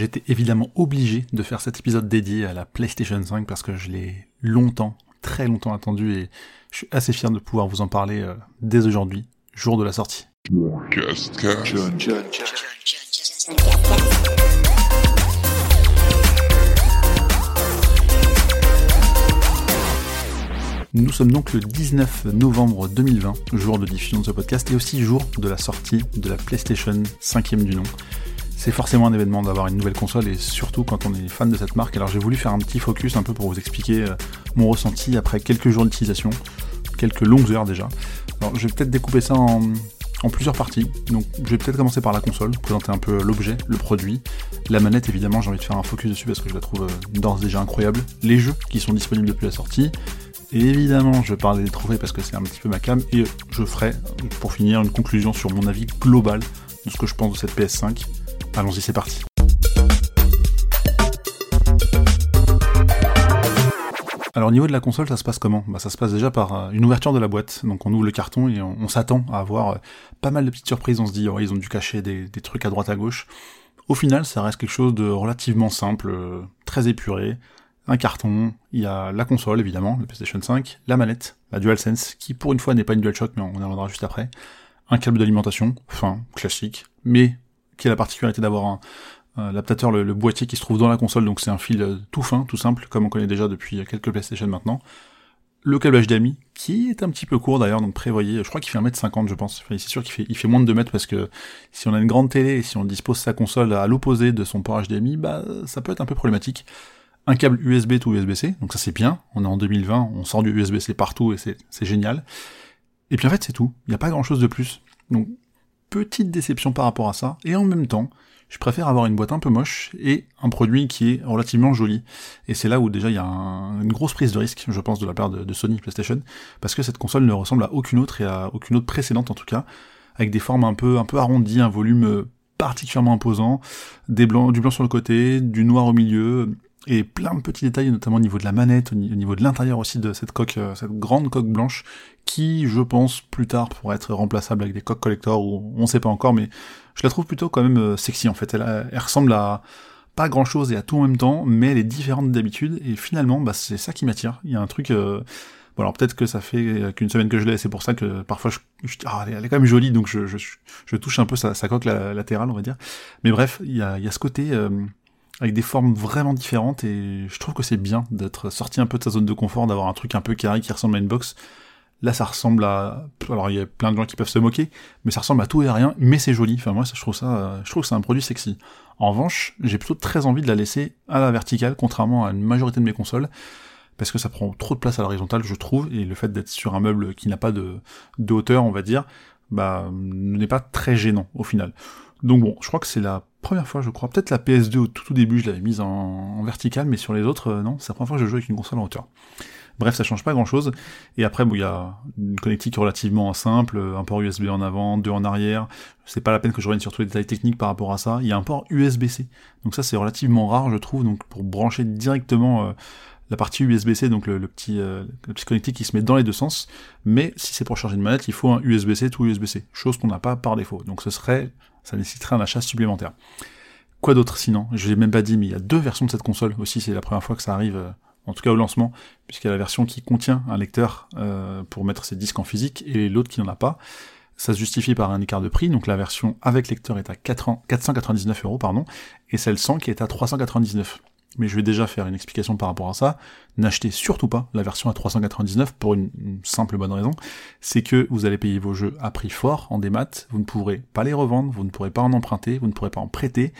J'étais évidemment obligé de faire cet épisode dédié à la PlayStation 5 parce que je l'ai longtemps, très longtemps attendu et je suis assez fier de pouvoir vous en parler euh, dès aujourd'hui, jour de la sortie. Nous sommes donc le 19 novembre 2020, jour de diffusion de ce podcast, et aussi jour de la sortie de la PlayStation 5ème du nom. C'est forcément un événement d'avoir une nouvelle console, et surtout quand on est fan de cette marque. Alors j'ai voulu faire un petit focus un peu pour vous expliquer euh, mon ressenti après quelques jours d'utilisation, quelques longues heures déjà. Alors je vais peut-être découper ça en, plusieurs parties. Donc je vais peut-être commencer par la console, présenter un peu l'objet, le produit. La manette évidemment j'ai envie de faire un focus dessus parce que je la trouve euh, d'ores déjà incroyable. Les jeux qui sont disponibles depuis la sortie. Et évidemment, je parler des trophées parce que c'est un petit peu ma cam, et je ferai, pour finir, une conclusion sur mon avis global de ce que je pense de cette PS5. Allons-y, c'est parti. Alors au niveau de la console, ça se passe comment? Bah, Ça se passe déjà par euh, une ouverture de la boîte. Donc on ouvre le carton et on, s'attend à avoir euh, pas mal de petites surprises. On se dit, oh, ils ont dû cacher des, trucs à droite à gauche. Au final, ça reste quelque chose de relativement simple, euh, très épuré un carton, il y a la console évidemment, le PlayStation 5, la manette, la DualSense, qui pour une fois n'est pas une DualShock, mais on en reviendra juste après, un câble d'alimentation, enfin classique, mais qui a la particularité d'avoir un, l'adaptateur, le, boîtier qui se trouve dans la console, donc c'est un fil euh, tout fin, tout simple, comme on connaît déjà depuis quelques PlayStation maintenant. Le câble HDMI, qui est un petit peu court d'ailleurs, donc prévoyez, je crois qu'il fait 1m50 je pense, c'est sûr qu'il fait, moins de 2 mètres parce que si on a une grande télé et si on dispose sa console à l'opposé de son port HDMI, bah ça peut être un peu problématique un câble USB to USB-C, donc ça c'est bien, on est en 2020, on sort du USB-C partout et c'est génial. Et puis en fait c'est tout, il n'y a pas grand chose de plus. Donc petite déception par rapport à ça, et en même temps, je préfère avoir une boîte un peu moche et un produit qui est relativement joli. Et c'est là où déjà il y a une grosse prise de risque, je pense, de la part de, Sony PlayStation, parce que cette console ne ressemble à aucune autre et à aucune autre précédente en tout cas, avec des formes un peu un peu arrondies, un volume particulièrement imposant, du blanc sur le côté, du noir au milieu, et plein de petits détails, notamment au niveau de la manette, au niveau de l'intérieur aussi de cette coque, euh, cette grande coque blanche, qui, je pense, plus tard pourrait être remplaçable avec des coques collector, ou on sait pas encore, mais je la trouve plutôt quand même euh, sexy en fait. Elle, ressemble à pas grand chose et à tout en même temps, mais elle est différente d'habitude, et finalement, bah, c'est ça qui m'attire. Il y a un truc... Euh... Bon alors peut-être que ça fait qu'une semaine que je l'ai, c'est pour ça que parfois je, je ah, elle est quand même jolie, donc je, je, je touche un peu sa, sa coque latérale, on va dire. Mais bref, il y a, y a ce côté euh, avec des formes vraiment différentes et je trouve que c'est bien d'être sorti un peu de sa zone de confort, d'avoir un truc un peu carré qui ressemble à une box. Là, ça ressemble à, alors il y a plein de gens qui peuvent se moquer, mais ça ressemble à tout et à rien, mais c'est joli. Enfin moi, je trouve ça, je trouve que c'est un produit sexy. En revanche, j'ai plutôt très envie de la laisser à la verticale, contrairement à une majorité de mes consoles, parce que ça prend trop de place à l'horizontale, je trouve, et le fait d'être sur un meuble qui n'a pas de, hauteur, on va dire, bah, n'est pas très gênant au final. Donc bon, je crois que c'est la première fois, je crois, peut-être la PS2 au tout, début, je l'avais mise en, en vertical, mais sur les autres, euh, non, c'est la première fois que je joue avec une console en hauteur. Bref, ça change pas grand chose. Et après, bon, il y a une connectique relativement simple, un port USB en avant, deux en arrière. C'est pas la peine que je revienne sur tous les détails techniques par rapport à ça. Il y a un port USB-C. Donc ça, c'est relativement rare, je trouve, donc pour brancher directement euh, la partie USB-C, donc le, petit, euh, le petit connectique qui se met dans les deux sens. Mais si c'est pour charger une manette, il faut un USB-C tout USB-C. Chose qu'on n'a pas par défaut. Donc ce serait ça nécessiterait un achat supplémentaire. Quoi d'autre sinon? Je l'ai même pas dit, mais il y a deux versions de cette console aussi, c'est la première fois que ça arrive, euh, en tout cas au lancement, puisqu'il y a la version qui contient un lecteur euh, pour mettre ses disques en physique, et l'autre qui n'en a pas. Ça se justifie par un écart de prix, donc la version avec lecteur est à 499 euros, pardon, et celle sans qui est à 399 mais je vais déjà faire une explication par rapport à ça. N'achetez surtout pas la version à 399 pour une, simple bonne raison, c'est que vous allez payer vos jeux à prix fort en démat, vous ne pourrez pas les revendre, vous ne pourrez pas en emprunter, vous ne pourrez pas en prêter,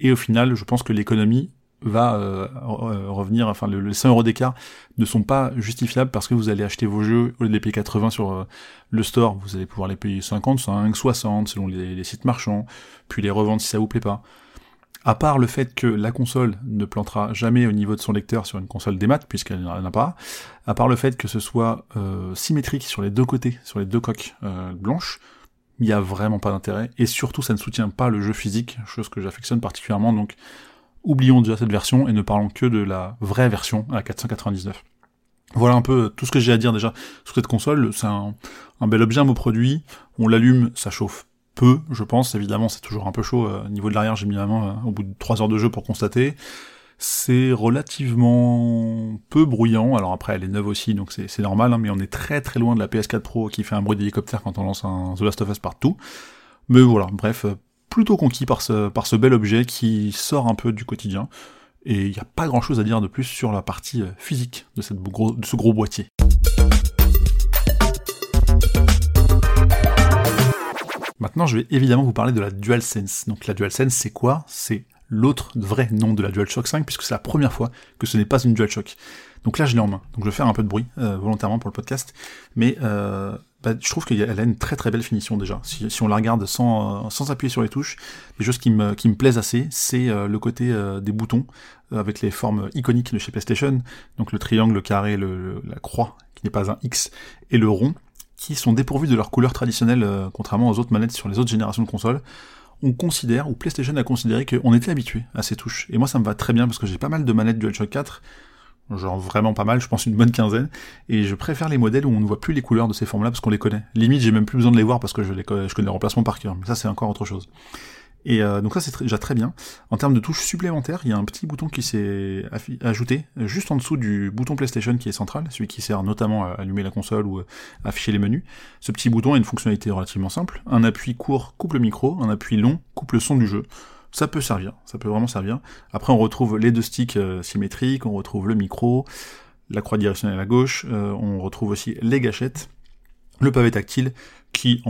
et au final, je pense que l'économie va euh, euh, revenir, enfin le, les 100 euros d'écart ne sont pas justifiables parce que vous allez acheter vos jeux au lieu de les payer 80 sur euh, le store, vous allez pouvoir les payer 55, 60 selon les, les sites marchands, puis les revendre si ça vous plaît pas à part le fait que la console ne plantera jamais au niveau de son lecteur sur une console des maths, puisqu'elle n'en a pas, à part le fait que ce soit euh, symétrique sur les deux côtés, sur les deux coques euh, blanches, il n'y a vraiment pas d'intérêt, et surtout ça ne soutient pas le jeu physique, chose que j'affectionne particulièrement, donc oublions déjà cette version et ne parlons que de la vraie version à 499. Voilà un peu tout ce que j'ai à dire déjà sur cette console, c'est un, un bel objet, un beau produit, on l'allume, ça chauffe peu, je pense. Évidemment, c'est toujours un peu chaud. Au niveau de l'arrière, j'ai mis la main au bout de 3 heures de jeu pour constater. C'est relativement peu bruyant. Alors après, elle est neuve aussi, donc c'est normal, hein, mais on est très très loin de la PS4 Pro qui fait un bruit d'hélicoptère quand on lance un The Last of Us partout. Mais voilà, bref, plutôt conquis par ce, bel objet qui sort un peu du quotidien. Et il n'y a pas grand chose à dire de plus sur la partie euh, physique de ce gros boîtier. Maintenant, je vais évidemment vous parler de la DualSense. Donc la DualSense, c'est quoi? C'est l'autre vrai nom de la DualShock 5, puisque c'est la première fois que ce n'est pas une DualShock. Donc là, je l'ai en main. Donc je vais faire un peu de bruit, euh, volontairement pour le podcast. Mais euh, bah, je trouve qu'elle a une très très belle finition déjà. Si, si on la regarde sans, euh, sans appuyer sur les touches, les choses qui me, qui me plaisent assez, c'est euh, le côté des boutons, avec les formes iconiques de chez PlayStation. Donc le triangle, le carré, le, la croix, qui n'est pas un X, et le rond, qui sont dépourvus de leur couleur traditionnelle, contrairement aux autres manettes sur les autres générations de consoles on considère, ou PlayStation a considéré qu'on était habitué à ces touches. Et moi ça me va très bien parce que j'ai pas mal de manettes DualShock 4, genre vraiment pas mal, je pense une bonne quinzaine, et je préfère les modèles où on ne voit plus les couleurs de ces formes-là parce qu'on les connaît. Limite j'ai même plus besoin de les voir parce que je, connais les remplacements par cœur, mais ça c'est encore autre chose. Et euh, donc ça c'est déjà très bien. En termes de touches supplémentaires, il y a un petit bouton qui s'est ajouté juste en dessous du bouton PlayStation qui est central, celui qui sert notamment à allumer la console ou à afficher les menus. Ce petit bouton a une fonctionnalité relativement simple. Un appui court coupe le micro, un appui long coupe le son du jeu. Ça peut servir, ça peut vraiment servir. Après on retrouve les deux sticks euh, symétriques, on retrouve le micro, la croix directionnelle à gauche, euh, on retrouve aussi les gâchettes, le pavé tactile qui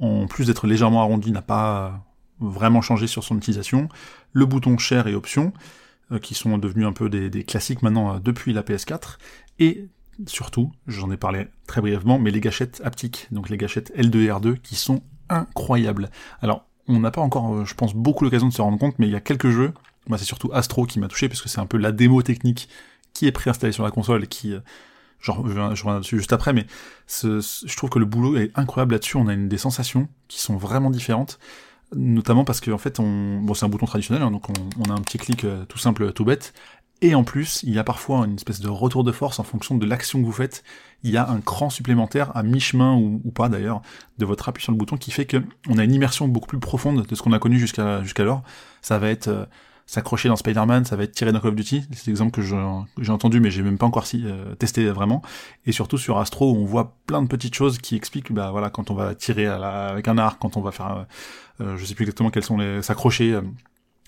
en plus d'être légèrement arrondi n'a pas vraiment changé sur son utilisation, le bouton Share et Options, euh, qui sont devenus un peu des, classiques maintenant euh, depuis la PS4, et surtout, j'en ai parlé très brièvement, mais les gâchettes haptiques, donc les gâchettes L2 et R2, qui sont incroyables. Alors, on n'a pas encore, euh, je pense, beaucoup l'occasion de se rendre compte, mais il y a quelques jeux, moi c'est surtout Astro qui m'a touché, parce que c'est un peu la démo technique qui est préinstallée sur la console qui... Genre, je reviens dessus juste après, mais je trouve que le boulot est incroyable là-dessus. On a une, des sensations qui sont vraiment différentes notamment parce qu'en fait, on... bon, c'est un bouton traditionnel, hein, donc on, a un petit clic euh, tout simple, tout bête, et en plus, il y a parfois une espèce de retour de force en fonction de l'action que vous faites. Il y a un cran supplémentaire à mi-chemin ou, pas d'ailleurs de votre appui sur le bouton qui fait que on a une immersion beaucoup plus profonde de ce qu'on a connu jusqu'à jusqu'alors. Ça va être euh, s'accrocher dans Spider-Man, ça va être tirer dans Call of Duty. C'est l'exemple que j'ai entendu, mais j'ai même pas encore si, euh, testé vraiment. Et surtout sur Astro, on voit plein de petites choses qui expliquent, bah voilà, quand on va tirer avec un arc, quand on va faire, euh, je sais plus exactement quels sont les, s'accrocher. Euh,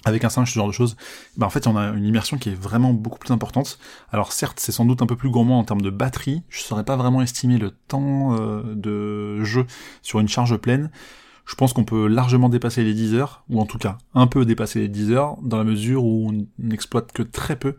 avec un singe, ce genre de choses, bah en fait, on a une immersion qui est vraiment beaucoup plus importante. Alors certes, c'est sans doute un peu plus gourmand en termes de batterie. Je saurais pas vraiment estimer le temps de jeu sur une charge pleine je pense qu'on peut largement dépasser les 10 heures, ou en tout cas un peu dépasser les 10 heures, dans la mesure où on n'exploite que très peu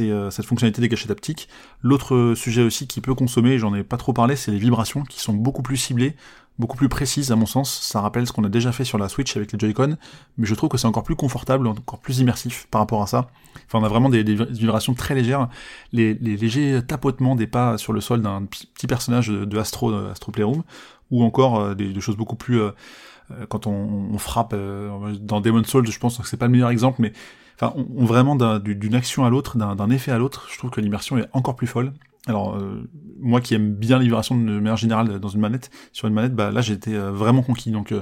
euh, cette fonctionnalité des gâchettes haptiques. L'autre sujet aussi qui peut consommer, j'en ai pas trop parlé, c'est les vibrations qui sont beaucoup plus ciblées, beaucoup plus précises à mon sens. Ça rappelle ce qu'on a déjà fait sur la Switch avec les Joy-Con, mais je trouve que c'est encore plus confortable, encore plus immersif par rapport à ça. Enfin, on a vraiment des, vibrations très légères, les, légers tapotements des pas sur le sol d'un petit personnage de, Astro, de Astro Playroom, ou encore euh, des, choses beaucoup plus euh, euh, quand on, frappe dans Demon's Souls, je pense que c'est pas le meilleur exemple, mais enfin, on, vraiment d'une action à l'autre, d'un effet à l'autre, je trouve que l'immersion est encore plus folle. Alors moi qui aime bien l'immersion de manière générale dans une manette, sur une manette, bah là j'étais vraiment conquis. Donc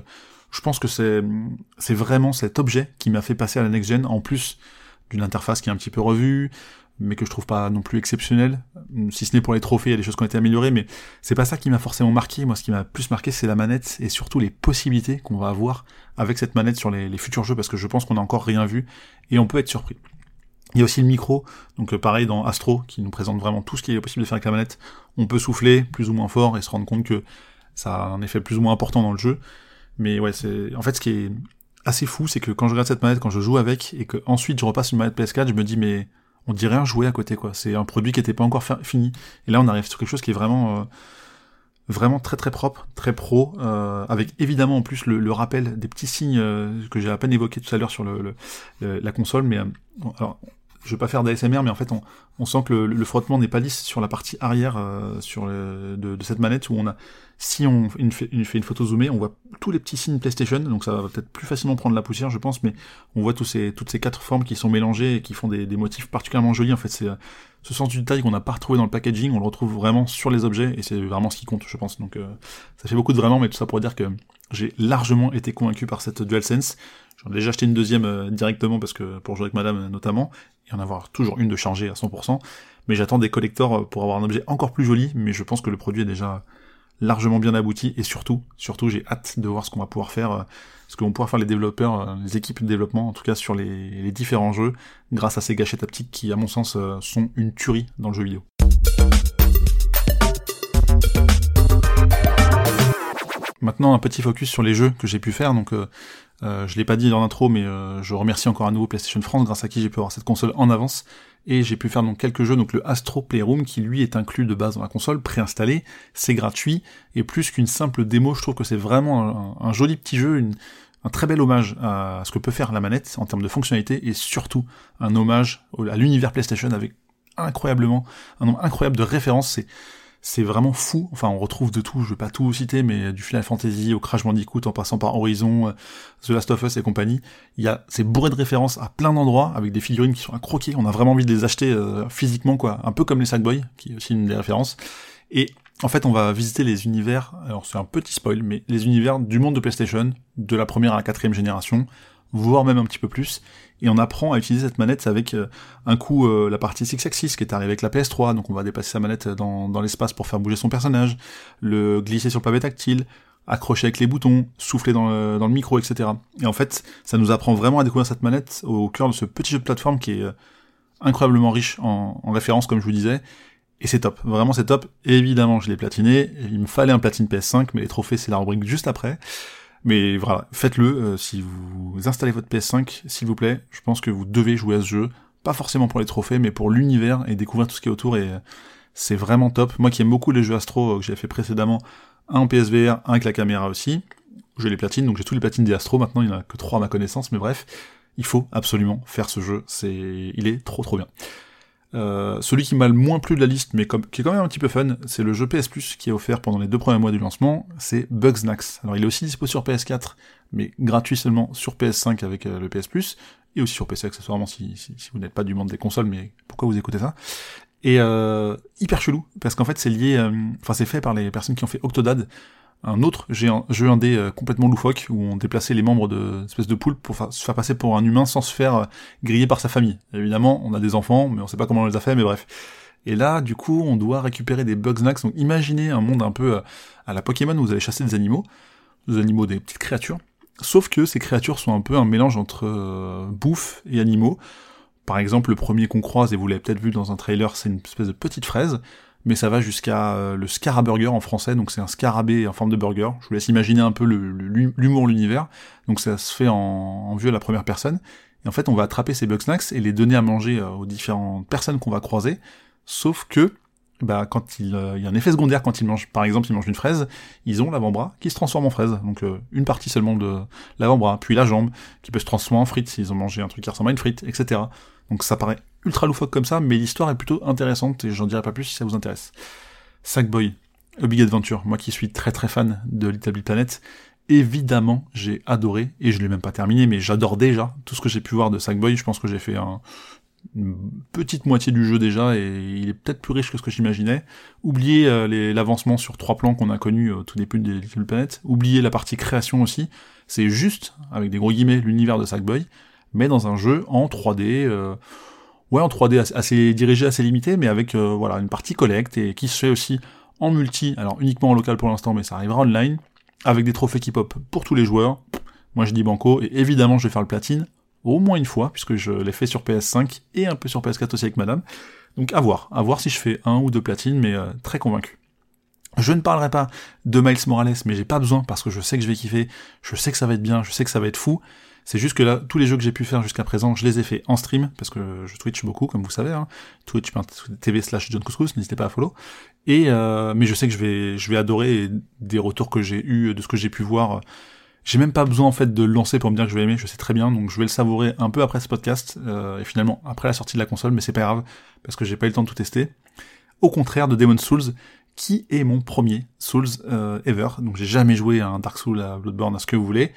je pense que c'est vraiment cet objet qui m'a fait passer à la next gen en plus d'une interface qui est un petit peu revue, mais que je trouve pas non plus exceptionnel. Si ce n'est pour les trophées, il y a des choses qui ont été améliorées, mais c'est pas ça qui m'a forcément marqué. Moi, ce qui m'a plus marqué, c'est la manette et surtout les possibilités qu'on va avoir avec cette manette sur les, futurs jeux, parce que je pense qu'on n'a encore rien vu et on peut être surpris. Il y a aussi le micro, donc euh, pareil dans Astro, qui nous présente vraiment tout ce qui est possible de faire avec la manette. On peut souffler plus ou moins fort et se rendre compte que ça a un effet plus ou moins important dans le jeu. Mais ouais, c'est en fait ce qui est assez fou, c'est que quand je regarde cette manette, quand je joue avec, et que ensuite je repasse une manette PS4, je me dis mais on dirait un jouet à côté, quoi. C'est un produit qui n'était pas encore fini. Et là, on arrive sur quelque chose qui est vraiment, euh, vraiment très très propre, très pro, euh, avec évidemment en plus le, rappel des petits signes euh, que j'ai à peine évoqué tout à l'heure sur le, la console. Mais alors, je veux pas faire d'ASMR, mais en fait, on, on sent que le, frottement n'est pas lisse sur la partie arrière euh, sur de, de, cette manette où on a, si on fait une, photo zoomée, on voit tous les petits signes PlayStation, donc ça va peut-être plus facilement prendre la poussière, je pense, mais on voit tous ces, toutes ces quatre formes qui sont mélangées et qui font des, des motifs particulièrement jolis. En fait, c'est ce sens du détail qu'on n'a pas retrouvé dans le packaging, on le retrouve vraiment sur les objets et c'est vraiment ce qui compte, je pense. Donc, euh, ça fait beaucoup de vraiment, mais tout ça pour dire que j'ai largement été convaincu par cette DualSense. J'en ai déjà acheté une deuxième euh, directement parce que pour jouer avec madame notamment, et en avoir toujours une de chargée à 100%. Mais j'attends des collectors euh, pour avoir un objet encore plus joli, mais je pense que le produit est déjà largement bien abouti et surtout, surtout j'ai hâte de voir ce qu'on va pouvoir faire, euh, ce que vont pouvoir faire les développeurs, les équipes de développement, en tout cas sur les, les différents jeux, grâce à ces gâchettes haptiques qui, à mon sens, sont une tuerie dans le jeu vidéo. Maintenant, un petit focus sur les jeux que j'ai pu faire. Donc, euh, euh, je l'ai pas dit dans l'intro, mais euh, je remercie encore à nouveau PlayStation France, grâce à qui j'ai pu avoir cette console en avance. Et j'ai pu faire donc quelques jeux, donc le Astro Playroom, qui lui est inclus de base dans la console, préinstallé, c'est gratuit, et plus qu'une simple démo, je trouve que c'est vraiment un, joli petit jeu, un très bel hommage à ce que peut faire la manette en termes de fonctionnalité, et surtout un hommage à l'univers PlayStation avec incroyablement, un nombre incroyable de références. C'est vraiment fou. Enfin, on retrouve de tout, je vais pas tout citer, mais du Final Fantasy au Crash Bandicoot en passant par Horizon, euh, The Last of Us et compagnie. Il y a, c'est bourré de références à plein d'endroits avec des figurines qui sont à croquer. On a vraiment envie de les acheter euh, physiquement, quoi. Un peu comme les Sackboy, qui est aussi une des références. Et en fait, on va visiter les univers. Alors, c'est un petit spoil, mais les univers du monde de PlayStation, de la première à la quatrième génération, voire même un petit peu plus, et on apprend à utiliser cette manette avec euh, un coup euh, la partie Six Axis qui est arrivée avec la PS3, donc on va déplacer sa manette dans, dans l'espace pour faire bouger son personnage, le glisser sur le pavé tactile, accrocher avec les boutons, souffler dans le, dans le micro, etc. Et en fait, ça nous apprend vraiment à découvrir cette manette au cœur de ce petit jeu de plateforme qui est euh, incroyablement riche en, en références, comme je vous disais, et c'est top, vraiment c'est top. évidemment, je l'ai platiné, il me fallait un platine PS5, mais les trophées c'est la rubrique juste après. Mais voilà, faites-le euh, si vous installez votre PS5, s'il vous plaît. Je pense que vous devez jouer à ce jeu, pas forcément pour les trophées, mais pour l'univers et découvrir tout ce qui est autour. Et euh, c'est vraiment top. Moi qui aime beaucoup les jeux Astro euh, que j'ai fait précédemment, un en PSVR, un avec la caméra aussi. J'ai les platines, donc j'ai tous les platines des Astro. Maintenant, il n'y en a que trois à ma connaissance, mais bref, il faut absolument faire ce jeu. C'est, il est trop trop bien. Euh, celui qui m'a le moins plu de la liste, mais qui est quand même un petit peu fun, c'est le jeu PS Plus qui est offert pendant les deux premiers mois du lancement, c'est Bugsnax. Alors il est aussi dispo sur PS4, mais gratuit seulement sur PS5 avec euh, le PS Plus, et aussi sur PC accessoirement si vous n'êtes pas du monde des consoles, mais pourquoi vous écoutez ça? Et euh, hyper chelou, parce qu'en fait c'est lié, euh, enfin c'est fait par les personnes qui ont fait Octodad, un autre jeu indé euh, complètement loufoque où on déplaçait les membres de espèce de poule pour se faire passer pour un humain sans se faire euh, griller par sa famille. évidemment, on a des enfants, mais on sait pas comment on les a fait, mais bref. Et là, du coup, on doit récupérer des Bugsnax. Donc imaginez un monde un peu euh, à la Pokémon où vous allez chasser des animaux, des animaux, des petites créatures. Sauf que ces créatures sont un peu un mélange entre bouffe et animaux. Par exemple, le premier qu'on croise, et vous l'avez peut-être vu dans un trailer, c'est une espèce de petite fraise mais ça va jusqu'à euh, le Scaraburger en français, donc c'est un scarabée en forme de burger. Je vous laisse imaginer un peu l'humour, l'univers. Donc ça se fait en, en à la première personne. Et en fait, on va attraper ces Bugsnax et les donner à manger euh, aux différentes personnes qu'on va croiser. Sauf que, bah, quand il, euh, y a un effet secondaire quand ils mangent, par exemple, ils mangent une fraise, ils ont l'avant-bras qui se transforme en fraise. Donc une partie seulement de l'avant-bras, puis la jambe qui peut se transformer en frite s'ils ont mangé un truc qui ressemble à une frite, etc. Donc ça paraît ultra loufoque comme ça, mais l'histoire est plutôt intéressante et j'en dirai pas plus si ça vous intéresse. Sackboy, A Big Adventure, moi qui suis très très fan de Little Big Planet, évidemment j'ai adoré, et je l'ai même pas terminé, mais j'adore déjà tout ce que j'ai pu voir de Sackboy, je pense que j'ai fait un, une petite moitié du jeu déjà, et il est peut-être plus riche que ce que j'imaginais. Oubliez euh, l'avancement sur trois plans qu'on a connu au tout début de Little Planet, oubliez la partie création aussi, c'est juste, avec des gros guillemets, l'univers de Sackboy, mais dans un jeu en 3D, euh, ouais, en 3D assez, dirigé, assez limité, mais avec euh, voilà une partie collecte et qui se fait aussi en multi, alors uniquement en local pour l'instant, mais ça arrivera online, avec des trophées qui pop pour tous les joueurs. Moi je dis banco, et évidemment je vais faire le platine, au moins une fois, puisque je l'ai fait sur PS5 et un peu sur PS4 aussi avec madame. Donc à voir, à voir si je fais un ou deux platines, mais euh, très convaincu. Je ne parlerai pas de Miles Morales, mais j'ai pas besoin parce que je sais que je vais kiffer, je sais que ça va être bien, je sais que ça va être fou, c'est juste que là, tous les jeux que j'ai pu faire jusqu'à présent, je les ai fait en stream, parce que je Twitch beaucoup, comme vous savez, hein. twitch.tv slash John Couscous, n'hésitez pas à follow. Et, euh, mais je sais que je vais, je vais adorer des retours que j'ai eu de ce que j'ai pu voir. J'ai même pas besoin en fait de le lancer pour me dire que je vais aimer, je sais très bien, donc je vais le savourer un peu après ce podcast, euh, et finalement après la sortie de la console, mais c'est pas grave, parce que j'ai pas eu le temps de tout tester. Au contraire de Demon's Souls, qui est mon premier Souls euh, ever, donc j'ai jamais joué à un Dark Souls, à Bloodborne, à ce que vous voulez,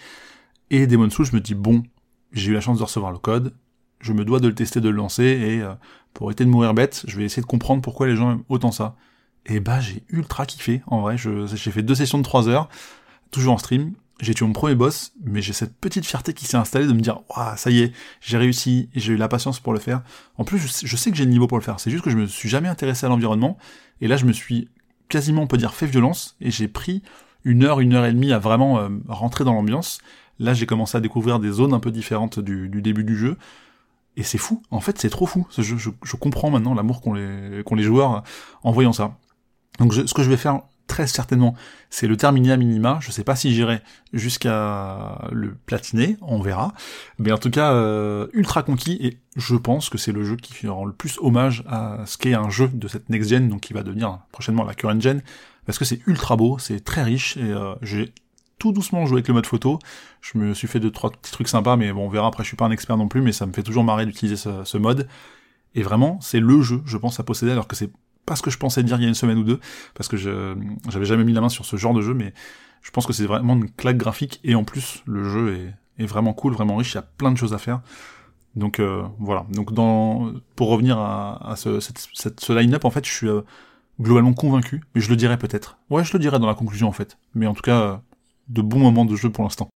et Demon's Souls, je me dis bon, j'ai eu la chance de recevoir le code, je me dois de le tester, de le lancer, et euh, pour éviter de mourir bête, je vais essayer de comprendre pourquoi les gens aiment autant ça. Et bah j'ai ultra kiffé, en vrai, j'ai fait deux sessions de 3 heures, toujours en stream, j'ai tué mon premier boss, mais j'ai cette petite fierté qui s'est installée de me dire, waouh, ça y est, j'ai réussi, j'ai eu la patience pour le faire. En plus, je sais, que j'ai le niveau pour le faire, c'est juste que je me suis jamais intéressé à l'environnement, et là je me suis quasiment, on peut dire, fait violence, et j'ai pris une heure, une heure et demie à vraiment euh, rentrer dans l'ambiance. Là, j'ai commencé à découvrir des zones un peu différentes du, début du jeu, et c'est fou. En fait, c'est trop fou. Je, comprends maintenant l'amour qu'ont les, les joueurs en voyant ça. Donc, ce que je vais faire très certainement, c'est le terminer à minima. Je sais pas si j'irai jusqu'à le platiner, on verra. Mais en tout cas, euh, ultra conquis, et je pense que c'est le jeu qui rend le plus hommage à ce qu'est un jeu de cette next-gen, donc qui va devenir prochainement la current-gen, parce que c'est ultra beau, c'est très riche, et euh, j'ai tout doucement joué avec le mode photo. Je me suis fait deux, trois petits trucs sympas, mais bon, on verra, après je suis pas un expert non plus, mais ça me fait toujours marrer d'utiliser ce, ce mode. Et vraiment, c'est le jeu, je pense, à posséder, alors que c'est pas ce que je pensais dire il y a une semaine ou deux, parce que je j'avais jamais mis la main sur ce genre de jeu, mais je pense que c'est vraiment une claque graphique, et en plus, le jeu est, est vraiment cool, vraiment riche, il y a plein de choses à faire. Donc euh, voilà. Donc dans pour revenir à, à ce, cette, ce line-up, en fait, je suis euh, globalement convaincu, mais je le dirai peut-être. Ouais, je le dirai dans la conclusion en fait. Mais en tout cas, euh, de bons moments de jeu pour l'instant.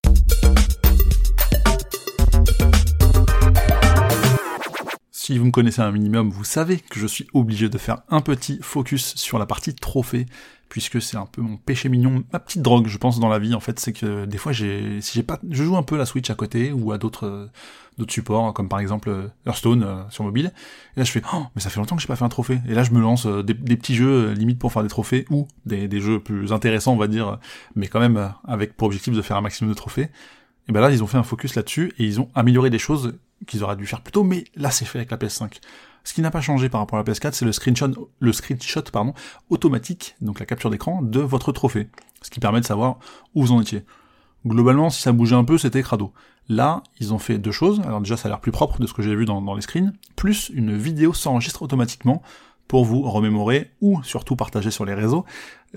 Si vous me connaissez un minimum, vous savez que je suis obligé de faire un petit focus sur la partie trophée, puisque c'est un peu mon péché mignon, ma petite drogue, je pense, dans la vie, en fait, c'est que des fois, j'ai, si j'ai pas, je joue un peu la Switch à côté, ou à d'autres, euh, supports, comme par exemple euh, Hearthstone euh, sur mobile, et là je fais, oh, mais ça fait longtemps que j'ai pas fait un trophée, et là je me lance des, petits jeux limite pour faire des trophées, ou des, des jeux plus intéressants, on va dire, mais quand même avec pour objectif de faire un maximum de trophées, et ben là ils ont fait un focus là-dessus, et ils ont amélioré des choses qu'ils auraient dû faire plus tôt, mais là c'est fait avec la PS5. Ce qui n'a pas changé par rapport à la PS4, c'est le screenshot, le screenshot pardon, automatique, donc la capture d'écran de votre trophée, ce qui permet de savoir où vous en étiez. Globalement, si ça bougeait un peu, c'était crado. Là, ils ont fait deux choses. Alors déjà, ça a l'air plus propre de ce que j'ai vu dans, les screens, plus une vidéo s'enregistre automatiquement pour vous remémorer ou surtout partager sur les réseaux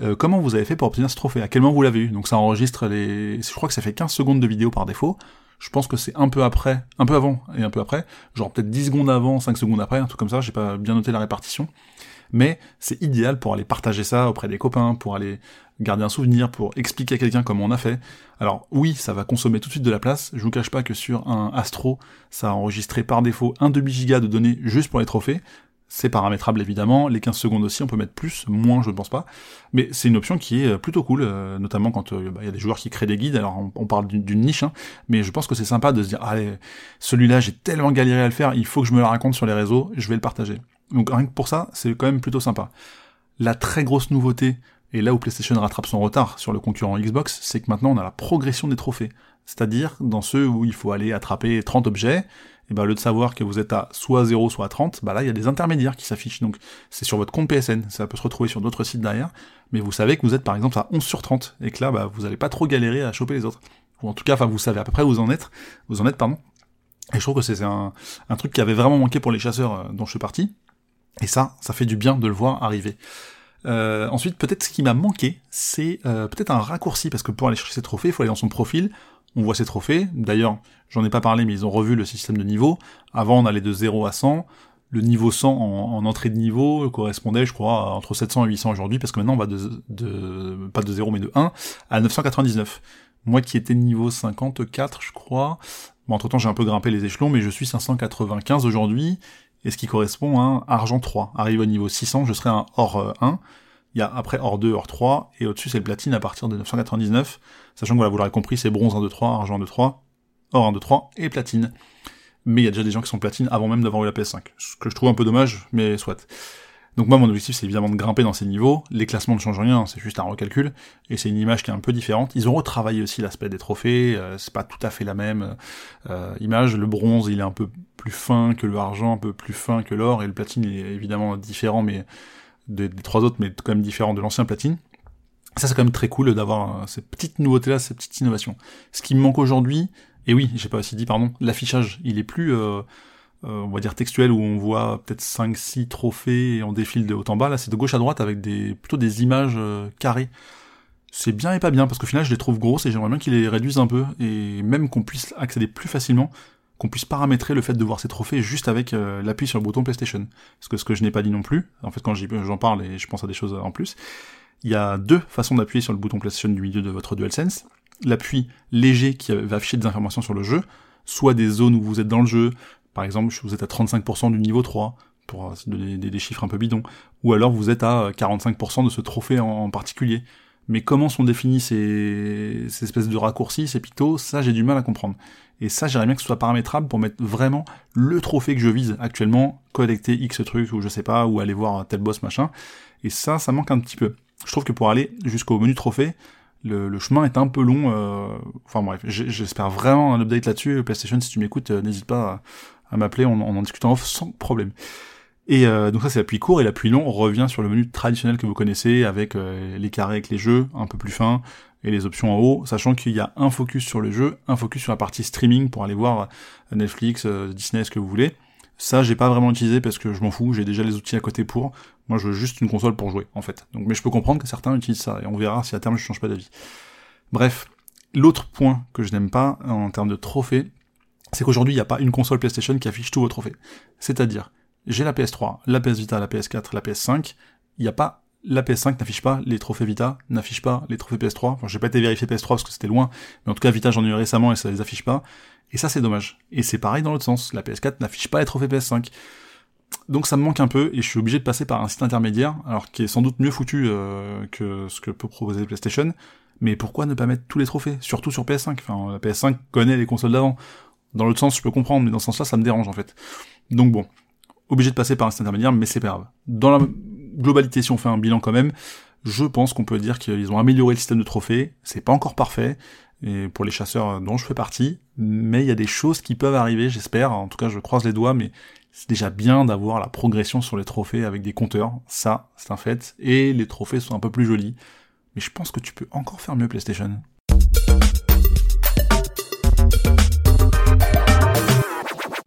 euh, comment vous avez fait pour obtenir ce trophée, à quel moment vous l'avez eu. Donc ça enregistre les... Je crois que ça fait 15 secondes de vidéo par défaut, je pense que c'est un peu après, un peu avant et un peu après, genre peut-être 10 secondes avant, 5 secondes après, un truc comme ça, j'ai pas bien noté la répartition. Mais c'est idéal pour aller partager ça auprès des copains, pour aller garder un souvenir, pour expliquer à quelqu'un comment on a fait. Alors oui, ça va consommer tout de suite de la place, je vous cache pas que sur un Astro, ça a enregistré par défaut un demi-giga de données juste pour les trophées, c'est paramétrable évidemment, les 15 secondes aussi, on peut mettre plus, moins je ne pense pas, mais c'est une option qui est euh, plutôt cool, euh, notamment quand euh, bah, il y a des joueurs qui créent des guides, alors on, parle d'une niche, hein, mais je pense que c'est sympa de se dire, allez, celui-là j'ai tellement galéré à le faire, il faut que je me le raconte sur les réseaux, je vais le partager. Donc rien que pour ça, c'est quand même plutôt sympa. La très grosse nouveauté, et là où PlayStation rattrape son retard sur le concurrent Xbox, c'est que maintenant on a la progression des trophées. C'est-à-dire dans ceux où il faut aller attraper 30 objets, et ben, au lieu de savoir que vous êtes à soit 0, soit à 30, bah là, il y a des intermédiaires qui s'affichent. Donc, c'est sur votre compte PSN. Ça peut se retrouver sur d'autres sites derrière. Mais vous savez que vous êtes, par exemple, à 11 sur 30. Et que là, bah, vous n'allez pas trop galérer à choper les autres. Ou en tout cas, enfin, vous savez à peu près où vous en êtes. Vous en êtes, pardon. Et je trouve que c'est un, un truc qui avait vraiment manqué pour les chasseurs euh, dont je suis parti. Et ça, ça fait du bien de le voir arriver. Euh, ensuite, peut-être ce qui m'a manqué, c'est euh, peut-être un raccourci, parce que pour aller chercher ses trophées, il faut aller dans son profil, on voit ses trophées. D'ailleurs, j'en ai pas parlé, mais ils ont revu le système de niveau. Avant, on allait de 0 à 100. Le niveau 100 en, entrée de niveau correspondait, je crois, entre 700 et 800 aujourd'hui, parce que maintenant on va de, de, pas de 0 mais de 1 à 999. Moi qui étais niveau 54, je crois, bon, entre temps j'ai un peu grimpé les échelons, mais je suis 595 aujourd'hui, et ce qui correspond à un argent 3. Arrive au niveau 600, je serai un or 1, euh, il y a après or 2, or 3, et au-dessus c'est le platine à partir de 999, sachant que voilà, vous l'aurez compris, c'est bronze 1, 2, 3, argent 2, 3, or 1, 2, 3, et platine. Mais il y a déjà des gens qui sont platine avant même d'avoir eu la PS5, ce que je trouve un peu dommage, mais soit. Donc moi mon objectif c'est évidemment de grimper dans ces niveaux, les classements ne changent rien, c'est juste un recalcul, et c'est une image qui est un peu différente. Ils ont retravaillé aussi l'aspect des trophées, euh, c'est pas tout à fait la même euh, image, le bronze il est un peu plus fin que le argent, un peu plus fin que l'or, et le platine il est évidemment différent, mais des, trois autres, mais quand même différents de l'ancien platine. Ça, c'est quand même très cool d'avoir euh, ces petites nouveautés-là, ces petites innovations. Ce qui me manque aujourd'hui, et oui, j'ai pas aussi dit, pardon, l'affichage, il est plus, euh, euh, on va dire textuel, où on voit peut-être 5-6 trophées et on défile de haut en bas. Là, c'est de gauche à droite avec des plutôt des images carrées. C'est bien et pas bien, parce qu'au final, je les trouve grosses et j'aimerais bien qu'ils les réduisent un peu, et même qu'on puisse accéder plus facilement, qu'on puisse paramétrer le fait de voir ces trophées juste avec l'appui sur le bouton PlayStation. Parce que ce que je n'ai pas dit non plus, en fait, quand j'en parle et je pense à des choses en plus, il y a deux façons d'appuyer sur le bouton PlayStation du milieu de votre DualSense. L'appui léger qui va afficher des informations sur le jeu, soit des zones où vous êtes dans le jeu, par exemple vous êtes à 35% du niveau 3, pour donner des, chiffres un peu bidons, ou alors vous êtes à 45% de ce trophée en, particulier. Mais comment sont définis ces, ces espèces de raccourcis, ces pictos, ça j'ai du mal à comprendre. Et ça j'aimerais bien que ce soit paramétrable pour mettre vraiment le trophée que je vise actuellement, collecter X trucs, ou je sais pas, ou aller voir tel boss machin. Et ça, ça manque un petit peu je trouve que pour aller jusqu'au menu trophée, le, chemin est un peu long. Euh, enfin bref, j'espère vraiment un update là-dessus. PlayStation, si tu m'écoutes, euh, n'hésite pas à, m'appeler, on, en discute en off sans problème. Et euh, donc ça c'est l'appui court et l'appui long on revient sur le menu traditionnel que vous connaissez avec les carrés avec les jeux un peu plus fins et les options en haut, sachant qu'il y a un focus sur le jeu, un focus sur la partie streaming pour aller voir Netflix, Disney, ce que vous voulez. Ça, j'ai pas vraiment utilisé parce que je m'en fous, j'ai déjà les outils à côté pour. Moi, je veux juste une console pour jouer, en fait. Donc, mais je peux comprendre que certains utilisent ça, et on verra si à terme je change pas d'avis. Bref, l'autre point que je n'aime pas en termes de trophées, c'est qu'aujourd'hui, il n'y a pas une console PlayStation qui affiche tous vos trophées. C'est-à-dire, j'ai la PS3, la PS Vita, la PS4, la PS5, il pas la PS5 n'affiche pas les trophées Vita, n'affiche pas les trophées PS3. Enfin, j'ai pas été vérifié PS3 parce que c'était loin, mais en tout cas Vita j'en ai eu récemment et ça les affiche pas. Et ça c'est dommage. Et c'est pareil dans l'autre sens. La PS4 n'affiche pas les trophées PS5. Donc ça me manque un peu et je suis obligé de passer par un site intermédiaire, alors qui est sans doute mieux foutu euh, que ce que peut proposer PlayStation. Mais pourquoi ne pas mettre tous les trophées, surtout sur PS5 Enfin, la PS5 connaît les consoles d'avant. Dans l'autre sens, je peux comprendre, mais dans ce sens-là, ça me dérange en fait. Donc bon, obligé de passer par un intermédiaire, mais c'est pas grave. Dans la globalité, si on fait un bilan quand même, je pense qu'on peut dire qu'ils ont amélioré le système de trophées. C'est pas encore parfait, et pour les chasseurs dont je fais partie, mais il y a des choses qui peuvent arriver, j'espère. En tout cas, je croise les doigts, mais c'est déjà bien d'avoir la progression sur les trophées avec des compteurs. Ça, c'est un fait. Et les trophées sont un peu plus jolis. Mais je pense que tu peux encore faire mieux PlayStation.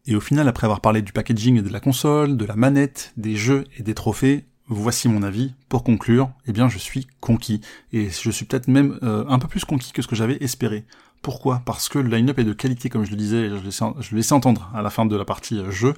Et au final, après avoir parlé du packaging de la console, de la manette, des jeux et des trophées, Voici mon avis. Pour conclure, eh bien, je suis conquis. Et je suis peut-être même euh, un peu plus conquis que ce que j'avais espéré. Pourquoi? Parce que le line-up est de qualité, comme je le disais, je le, laissais, entendre à la fin de la partie euh, jeu.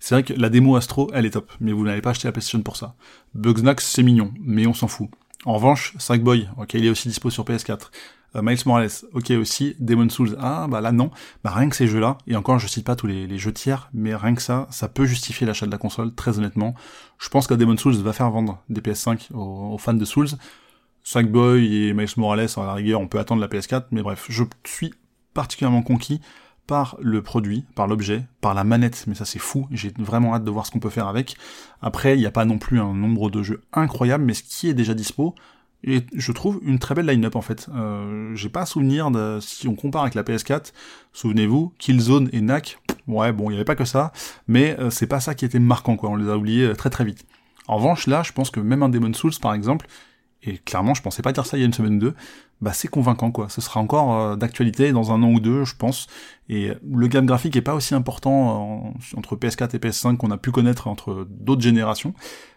C'est vrai que la démo Astro, elle est top, mais vous n'avez pas acheté la PlayStation pour ça. Bugsnax, c'est mignon, mais on s'en fout. En revanche, Sackboy, ok, il est aussi dispo sur PS4. Euh, Miles Morales, ok aussi. Demon Souls, ah bah là non. Bah rien que ces jeux-là, et encore je cite pas tous les, jeux tiers, mais rien que ça, ça peut justifier l'achat de la console, très honnêtement. Je pense que Demon Souls va faire vendre des PS5 aux, fans de Souls. Sackboy et Miles Morales, à la rigueur, on peut attendre la PS4, mais bref, je suis particulièrement conquis par le produit, par l'objet, par la manette, mais ça c'est fou, j'ai vraiment hâte de voir ce qu'on peut faire avec. Après, il n'y a pas non plus un nombre de jeux incroyable, mais ce qui est déjà dispo, et je trouve une très belle line-up en fait. Euh, J'ai pas souvenir de si on compare avec la PS4. Souvenez-vous, Killzone et Knack. Ouais, bon, il y avait pas que ça, mais euh, c'est pas ça qui était marquant quoi. On les a oubliés euh, très très vite. En revanche, là, je pense que même un Demon Souls par exemple, et clairement, je pensais pas dire ça il y a une semaine ou deux, bah c'est convaincant quoi. Ce sera encore euh, d'actualité dans un an ou deux, je pense. Et le gamme graphique est pas aussi important entre PS4 et PS5 qu'on a pu connaître entre d'autres générations,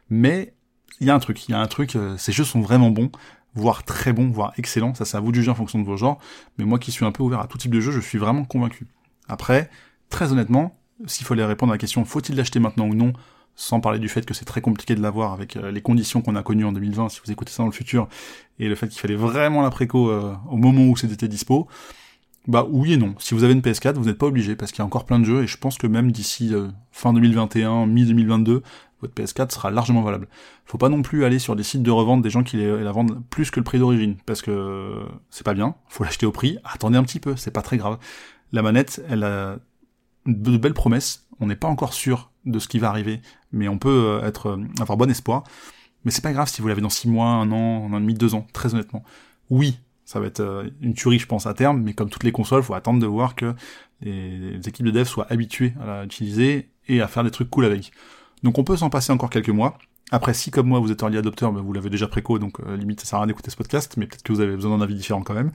mais il y a un truc, il y a un truc, euh, ces jeux sont vraiment bons, voire très bons, voire excellents, ça c'est à vous de juger en fonction de vos genres, mais moi qui suis un peu ouvert à tout type de jeu, je suis vraiment convaincu. Après, très honnêtement, s'il fallait répondre à la question faut-il l'acheter maintenant ou non, sans parler du fait que c'est très compliqué de l'avoir avec euh, les conditions qu'on a connues en 2020, si vous écoutez ça dans le futur, et le fait qu'il fallait vraiment la préco euh, au moment où c'était dispo, bah oui et non. Si vous avez une PS4, vous n'êtes pas obligé, parce qu'il y a encore plein de jeux, et je pense que même d'ici fin 2021, mi-2022, votre PS4 sera largement valable. Faut pas non plus aller sur des sites de revente des gens qui la vendent plus que le prix d'origine, parce que c'est pas bien, faut l'acheter au prix, attendez un petit peu, c'est pas très grave. La manette, elle a de belles promesses, on n'est pas encore sûr de ce qui va arriver, mais on peut euh, être euh, avoir bon espoir. Mais c'est pas grave si vous l'avez dans 6 mois, un an, un an et demi, deux ans, très honnêtement. Oui, ça va être euh, une tuerie, je pense, à terme, mais comme toutes les consoles, faut attendre de voir que les équipes de dev soient habituées à l'utiliser et à faire des trucs cool avec. Donc on peut s'en passer encore quelques mois. Après, si comme moi vous êtes early adopteur, bah, vous l'avez déjà préco, donc euh, limite ça sert à rien d'écouter ce podcast, mais peut-être que vous avez besoin d'un avis différent quand même.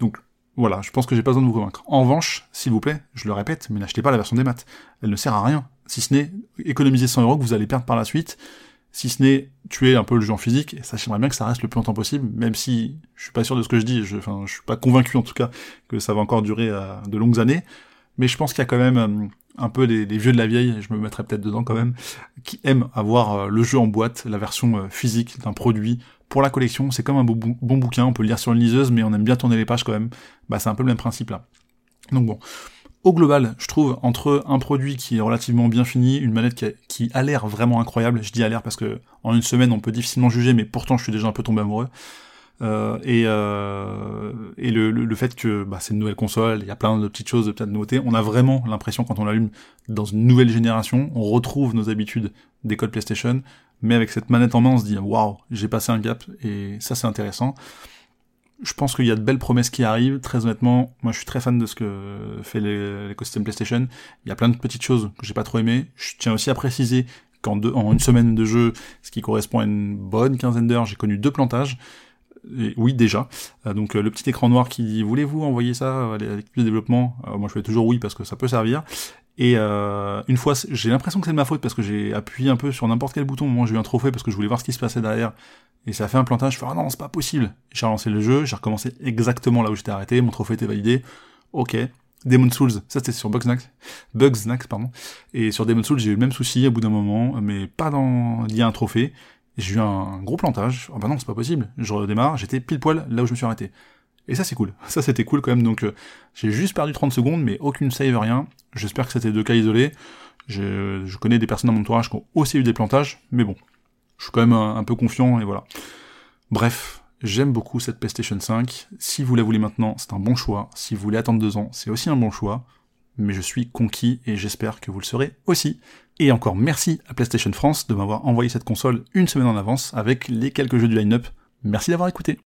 Donc voilà, je pense que j'ai pas besoin de vous convaincre. En revanche, s'il vous plaît, je le répète, mais n'achetez pas la version des maths. Elle ne sert à rien, si ce n'est économiser 100 euros que vous allez perdre par la suite, si ce n'est tuer un peu le jeu en physique, et ça j'aimerais bien que ça reste le plus longtemps possible, même si je suis pas sûr de ce que je dis, je, enfin, je suis pas convaincu en tout cas que ça va encore durer euh, de longues années, mais je pense qu'il y a quand même euh, un peu des, vieux de la vieille, je me mettrais peut-être dedans quand même, qui aiment avoir euh, le jeu en boîte, la version physique d'un produit pour la collection. C'est comme un bon, bon, bouquin, on peut le lire sur une liseuse, mais on aime bien tourner les pages quand même. Bah c'est un peu le même principe là. Donc bon. Au global, je trouve entre un produit qui est relativement bien fini, une manette qui a, qui a l'air vraiment incroyable, je dis a l'air parce que en une semaine on peut difficilement juger, mais pourtant je suis déjà un peu tombé amoureux. Euh, et euh, et le, le, fait que bah, c'est une nouvelle console, il y a plein de petites choses, de petites nouveautés, on a vraiment l'impression quand on l'allume dans une nouvelle génération, on retrouve nos habitudes des codes PlayStation, mais avec cette manette en main, on se dit waouh, j'ai passé un gap et ça c'est intéressant. Je pense qu'il y a de belles promesses qui arrivent. Très honnêtement, moi je suis très fan de ce que fait l'écosystème PlayStation. Il y a plein de petites choses que j'ai pas trop aimé. Je tiens aussi à préciser qu'en en une semaine de jeu, ce qui correspond à une bonne quinzaine d'heures, j'ai connu deux plantages oui déjà. Euh, donc euh, le petit écran noir qui dit voulez-vous envoyer ça à l'équipe de développement? Moi je fais toujours oui parce que ça peut servir. Et euh, une fois, j'ai l'impression que c'est de ma faute parce que j'ai appuyé un peu sur n'importe quel bouton où j'ai eu un trophée parce que je voulais voir ce qui se passait derrière. Et ça a fait un plantage. Je fais ah non c'est pas possible. J'ai relancé le jeu, j'ai recommencé exactement là où j'étais arrêté. Mon trophée était validé. Ok. Demon Souls, ça c'était sur Bugsnax, Bugsnax pardon. Et sur Demon Souls j'ai eu le même souci au bout d'un moment, mais pas dans lié à un trophée j'ai eu un gros plantage. Oh bah non, c'est pas possible. Je redémarre, j'étais pile poil là où je me suis arrêté. Et ça c'est cool. Ça c'était cool quand même. Donc euh, j'ai juste perdu 30 secondes, mais aucune save, rien. J'espère que c'était deux cas isolés. Je, je, connais des personnes dans mon entourage qui ont aussi eu des plantages, mais bon, je suis quand même un, peu confiant et voilà. Bref, j'aime beaucoup cette PlayStation 5. Si vous la voulez maintenant, c'est un bon choix. Si vous voulez attendre deux ans, c'est aussi un bon choix. Mais je suis conquis et j'espère que vous le serez aussi. Et encore merci à PlayStation France de m'avoir envoyé cette console une semaine en avance avec les quelques jeux du line-up. Merci d'avoir écouté.